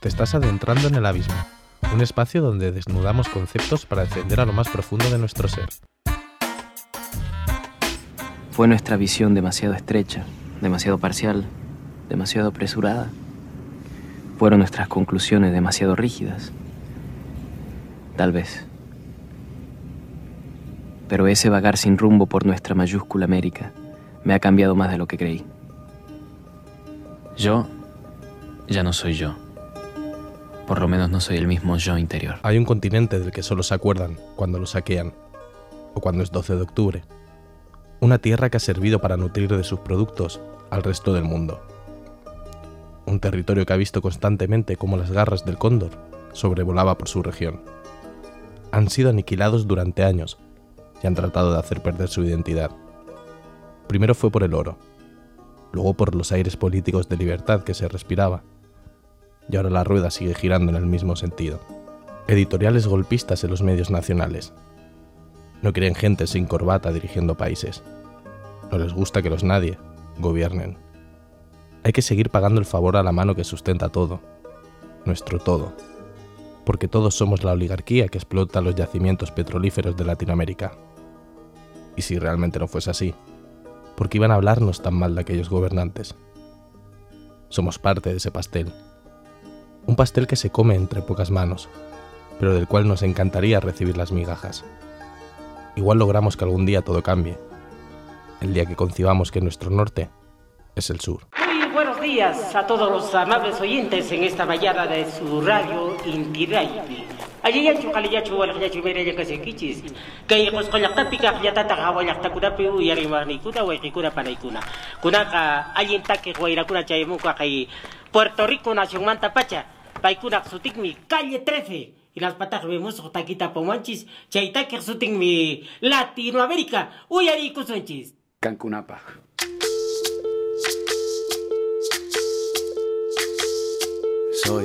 Te estás adentrando en el abismo, un espacio donde desnudamos conceptos para descender a lo más profundo de nuestro ser. Fue nuestra visión demasiado estrecha, demasiado parcial, demasiado apresurada. Fueron nuestras conclusiones demasiado rígidas. Tal vez. Pero ese vagar sin rumbo por nuestra mayúscula América me ha cambiado más de lo que creí. Yo ya no soy yo. Por lo menos no soy el mismo yo interior. Hay un continente del que solo se acuerdan cuando lo saquean, o cuando es 12 de octubre. Una tierra que ha servido para nutrir de sus productos al resto del mundo. Un territorio que ha visto constantemente cómo las garras del cóndor sobrevolaba por su región. Han sido aniquilados durante años y han tratado de hacer perder su identidad. Primero fue por el oro, luego por los aires políticos de libertad que se respiraba, y ahora la rueda sigue girando en el mismo sentido. Editoriales golpistas en los medios nacionales. No quieren gente sin corbata dirigiendo países. No les gusta que los nadie gobiernen. Hay que seguir pagando el favor a la mano que sustenta todo, nuestro todo, porque todos somos la oligarquía que explota los yacimientos petrolíferos de Latinoamérica. Y si realmente no fuese así, ¿por qué iban a hablarnos tan mal de aquellos gobernantes? Somos parte de ese pastel. Un pastel que se come entre pocas manos, pero del cual nos encantaría recibir las migajas. Igual logramos que algún día todo cambie, el día que concibamos que nuestro norte es el sur. Muy buenos días a todos los amables oyentes en esta mañana de su radio. Allí ya chukali ya chuwal ya chumere ya kasi kichis. Kay kos kolak ta pika ya tata kawa ya takuna pe u yari mani kuna wa kikuna panay kuna. Kuna ka alin take wa ira kuna chay muka kay Puerto Rico nación manta pacha. Pay kuna sutik mi calle 13. Y las patas vemos taquita pomanchis. Chay take sutik mi Latinoamérica. Uyari kusunchis. Cancunapa. Soy,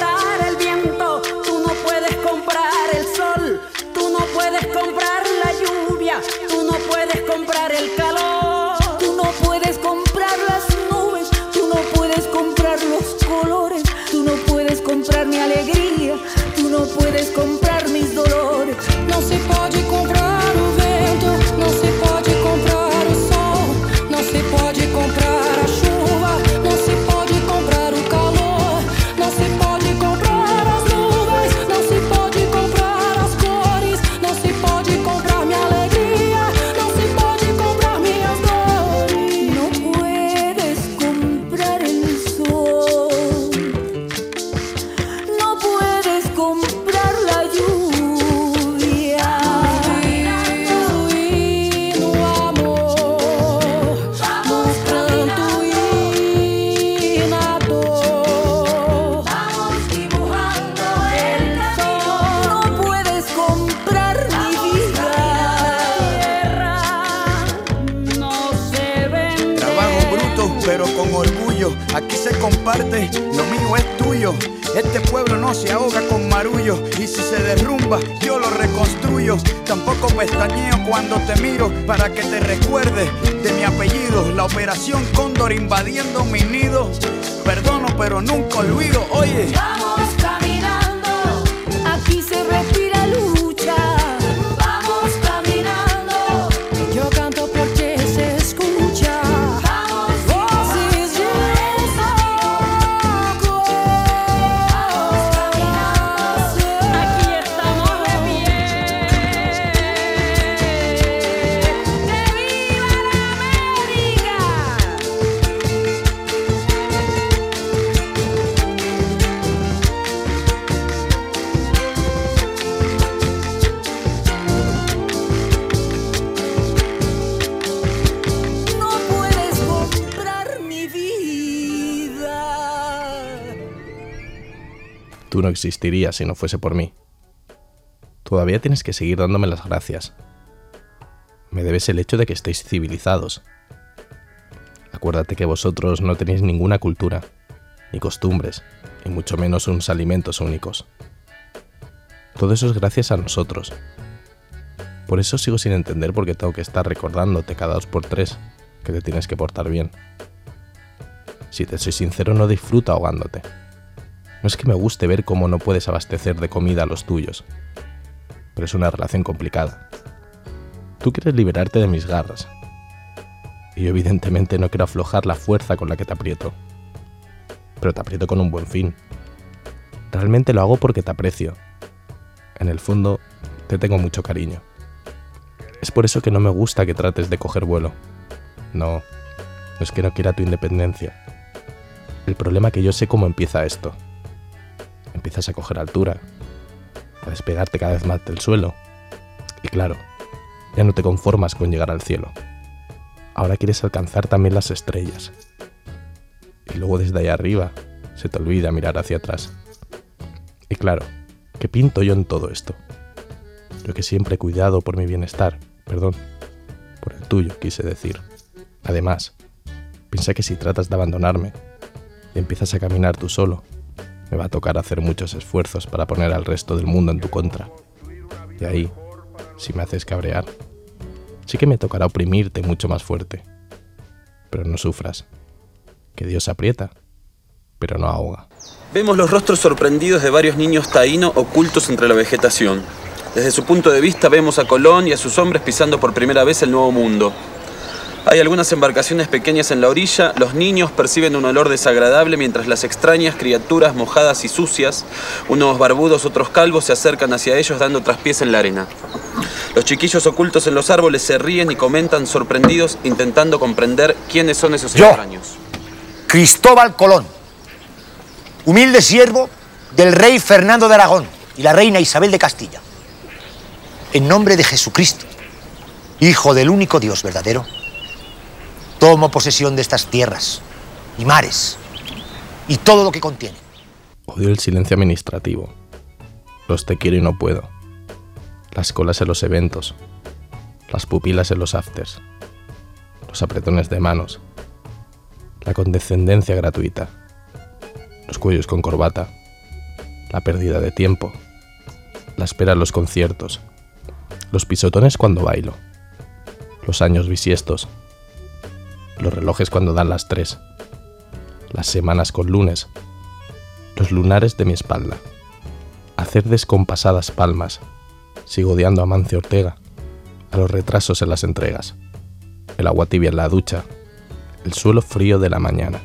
no puedes comprender. Aquí se comparte, lo mío es tuyo. Este pueblo no se ahoga con marullo y si se derrumba yo lo reconstruyo. Tampoco pestañeo cuando te miro para que te recuerde de mi apellido. La operación Cóndor invadiendo mi nido. Perdono pero nunca olvido. Oye. Existirías si no fuese por mí. Todavía tienes que seguir dándome las gracias. Me debes el hecho de que estéis civilizados. Acuérdate que vosotros no tenéis ninguna cultura, ni costumbres, y mucho menos unos alimentos únicos. Todo eso es gracias a nosotros. Por eso sigo sin entender por qué tengo que estar recordándote cada dos por tres que te tienes que portar bien. Si te soy sincero, no disfruto ahogándote. No es que me guste ver cómo no puedes abastecer de comida a los tuyos, pero es una relación complicada. Tú quieres liberarte de mis garras, y yo evidentemente no quiero aflojar la fuerza con la que te aprieto, pero te aprieto con un buen fin. Realmente lo hago porque te aprecio. En el fondo, te tengo mucho cariño. Es por eso que no me gusta que trates de coger vuelo. No, no es que no quiera tu independencia. El problema es que yo sé cómo empieza esto empiezas a coger altura, a despegarte cada vez más del suelo. Y claro, ya no te conformas con llegar al cielo. Ahora quieres alcanzar también las estrellas. Y luego desde ahí arriba se te olvida mirar hacia atrás. Y claro, ¿qué pinto yo en todo esto? Yo que siempre he cuidado por mi bienestar, perdón, por el tuyo, quise decir. Además, piensa que si tratas de abandonarme empiezas a caminar tú solo, me va a tocar hacer muchos esfuerzos para poner al resto del mundo en tu contra. Y ahí, si me haces cabrear, sí que me tocará oprimirte mucho más fuerte. Pero no sufras, que Dios aprieta, pero no ahoga. Vemos los rostros sorprendidos de varios niños taínos ocultos entre la vegetación. Desde su punto de vista vemos a Colón y a sus hombres pisando por primera vez el nuevo mundo. Hay algunas embarcaciones pequeñas en la orilla, los niños perciben un olor desagradable mientras las extrañas criaturas mojadas y sucias, unos barbudos, otros calvos, se acercan hacia ellos dando traspiés en la arena. Los chiquillos ocultos en los árboles se ríen y comentan sorprendidos intentando comprender quiénes son esos Yo. extraños. Cristóbal Colón, humilde siervo del rey Fernando de Aragón y la reina Isabel de Castilla. En nombre de Jesucristo, Hijo del único Dios verdadero, tomo posesión de estas tierras y mares y todo lo que contienen. Odio el silencio administrativo. Los te quiero y no puedo. Las colas en los eventos. Las pupilas en los afters. Los apretones de manos. La condescendencia gratuita. Los cuellos con corbata. La pérdida de tiempo. La espera en los conciertos. Los pisotones cuando bailo. Los años bisiestos. Los relojes cuando dan las tres. Las semanas con lunes. Los lunares de mi espalda, hacer descompasadas palmas, sigo odiando a Mancio Ortega, a los retrasos en las entregas, el agua tibia en la ducha, el suelo frío de la mañana,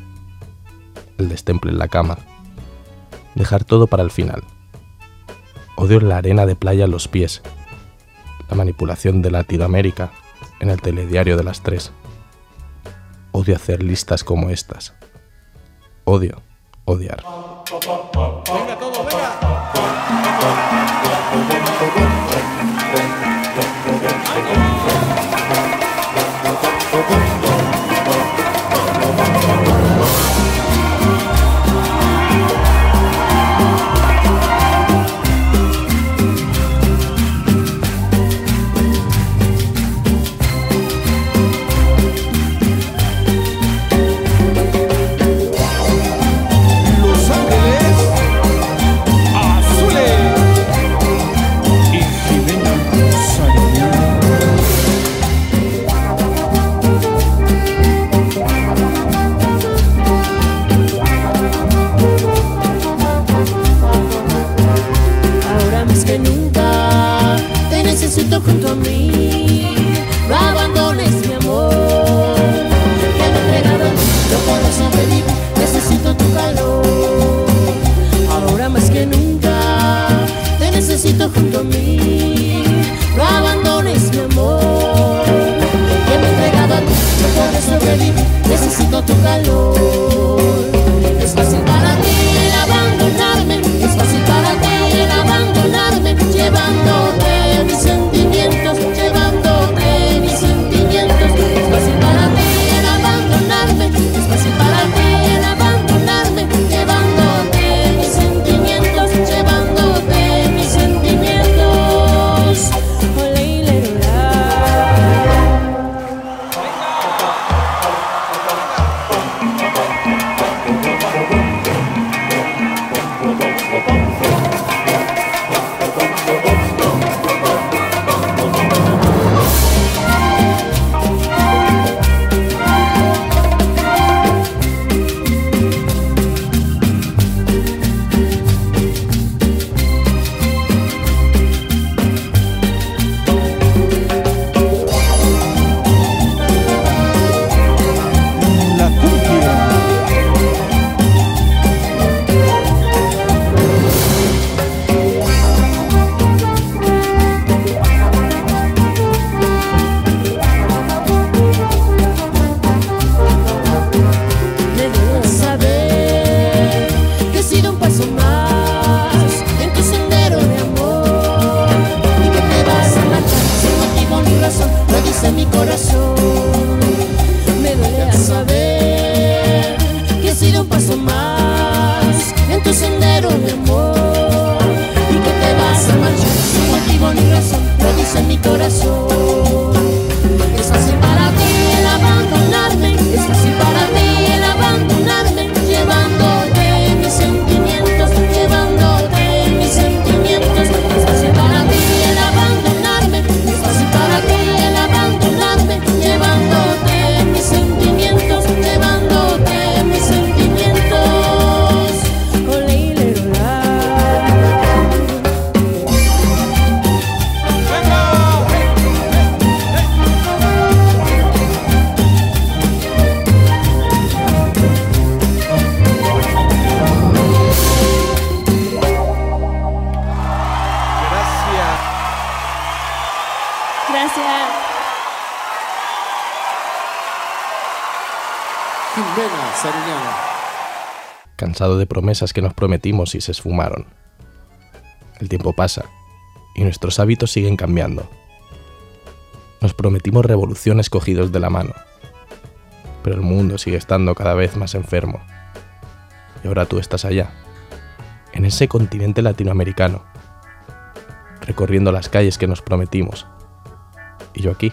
el destemple en la cama, dejar todo para el final. Odio la arena de playa en los pies, la manipulación de Latinoamérica en el telediario de las tres. Odio hacer listas como estas. Odio odiar. Sendero de amor y que te vas a marchar sin motivo ni razón, lo dice mi corazón. Cansado de promesas que nos prometimos y se esfumaron. El tiempo pasa y nuestros hábitos siguen cambiando. Nos prometimos revoluciones cogidos de la mano, pero el mundo sigue estando cada vez más enfermo. Y ahora tú estás allá, en ese continente latinoamericano, recorriendo las calles que nos prometimos. Y yo aquí,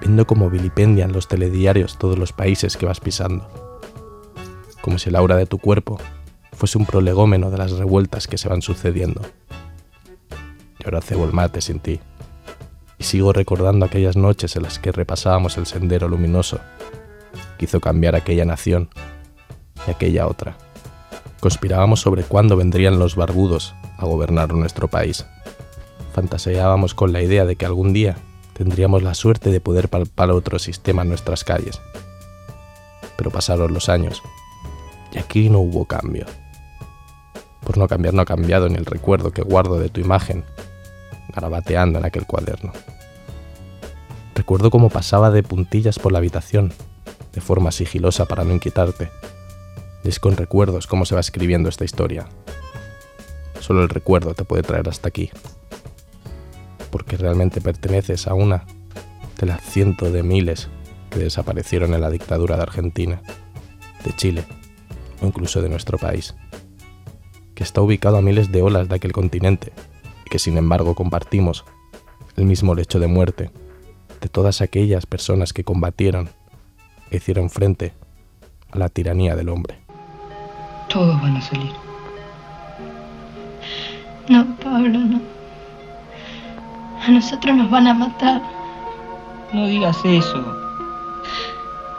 viendo cómo vilipendian los telediarios todos los países que vas pisando como si el aura de tu cuerpo fuese un prolegómeno de las revueltas que se van sucediendo. Y ahora cebo el mate sin ti, y sigo recordando aquellas noches en las que repasábamos el sendero luminoso que hizo cambiar aquella nación y aquella otra. Conspirábamos sobre cuándo vendrían los barbudos a gobernar nuestro país. Fantaseábamos con la idea de que algún día tendríamos la suerte de poder palpar otro sistema en nuestras calles. Pero pasaron los años y aquí no hubo cambio. Por no cambiar no ha cambiado ni el recuerdo que guardo de tu imagen, garabateando en aquel cuaderno. Recuerdo cómo pasaba de puntillas por la habitación, de forma sigilosa para no inquietarte. Y es con recuerdos cómo se va escribiendo esta historia. Solo el recuerdo te puede traer hasta aquí. Porque realmente perteneces a una de las cientos de miles que desaparecieron en la dictadura de Argentina, de Chile o incluso de nuestro país, que está ubicado a miles de olas de aquel continente y que sin embargo compartimos el mismo lecho de muerte de todas aquellas personas que combatieron e hicieron frente a la tiranía del hombre. Todos van a salir. No, Pablo, no. A nosotros nos van a matar. No digas eso.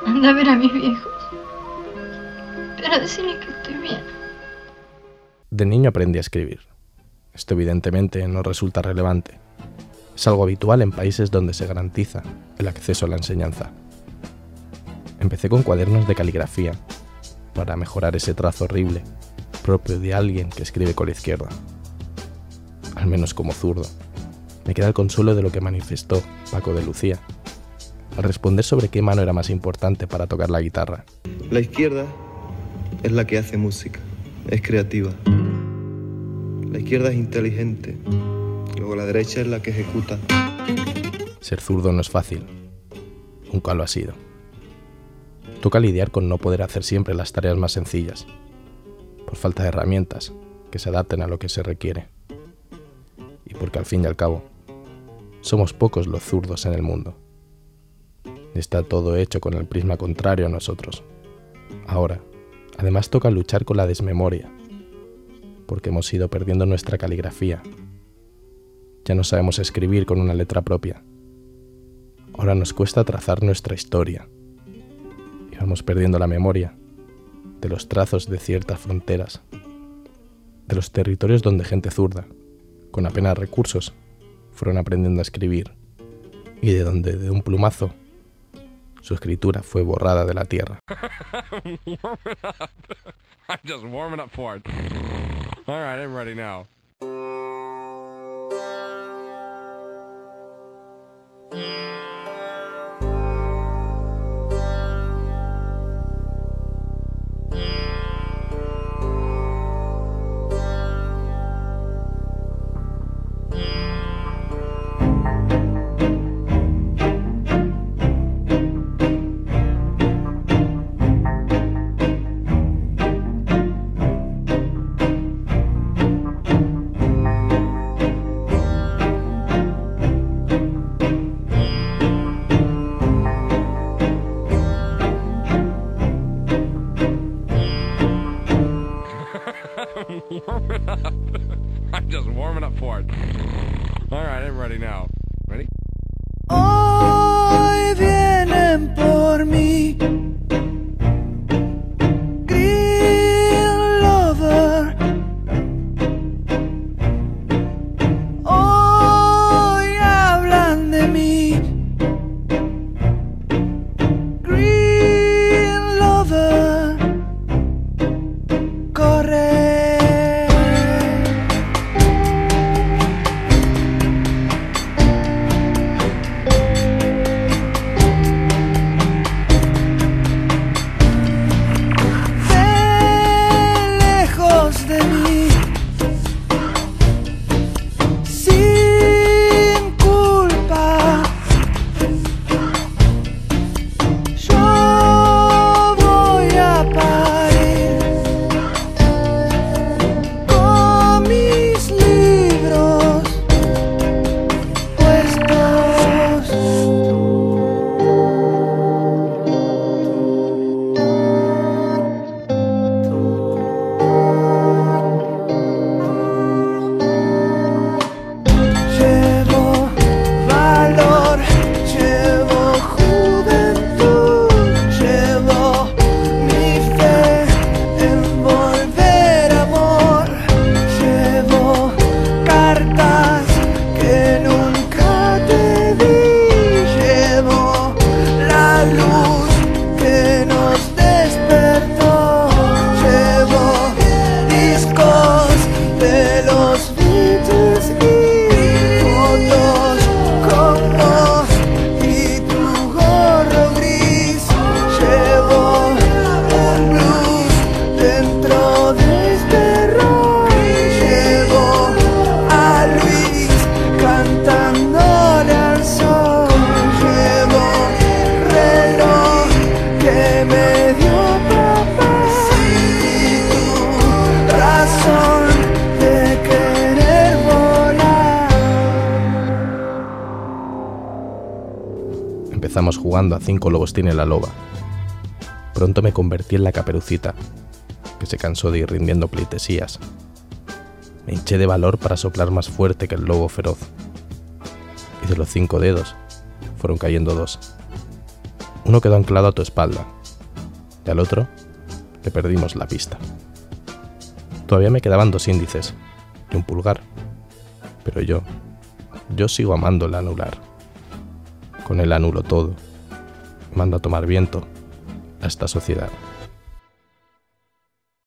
Anda a ver a mis viejos. Pero decirles que estoy bien. De niño aprendí a escribir. Esto evidentemente no resulta relevante. Es algo habitual en países donde se garantiza el acceso a la enseñanza. Empecé con cuadernos de caligrafía para mejorar ese trazo horrible propio de alguien que escribe con la izquierda. Al menos como zurdo. Me queda el consuelo de lo que manifestó Paco de Lucía al responder sobre qué mano era más importante para tocar la guitarra. La izquierda es la que hace música, es creativa. La izquierda es inteligente, luego la derecha es la que ejecuta. Ser zurdo no es fácil, nunca lo ha sido. Toca lidiar con no poder hacer siempre las tareas más sencillas, por falta de herramientas que se adapten a lo que se requiere. Y porque al fin y al cabo, somos pocos los zurdos en el mundo. Está todo hecho con el prisma contrario a nosotros. Ahora, además toca luchar con la desmemoria, porque hemos ido perdiendo nuestra caligrafía. Ya no sabemos escribir con una letra propia. Ahora nos cuesta trazar nuestra historia. Y vamos perdiendo la memoria de los trazos de ciertas fronteras, de los territorios donde gente zurda, con apenas recursos, fueron aprendiendo a escribir, y de donde de un plumazo su escritura fue borrada de la tierra. I'm ready now. Empezamos jugando a cinco lobos tiene la loba. Pronto me convertí en la caperucita, que se cansó de ir rindiendo pleitesías. Me hinché de valor para soplar más fuerte que el lobo feroz. Y de los cinco dedos fueron cayendo dos. Uno quedó anclado a tu espalda, y al otro le perdimos la pista. Todavía me quedaban dos índices y un pulgar Pero yo, yo sigo amando el anular. Con el anulo todo. Mando a tomar viento a esta sociedad.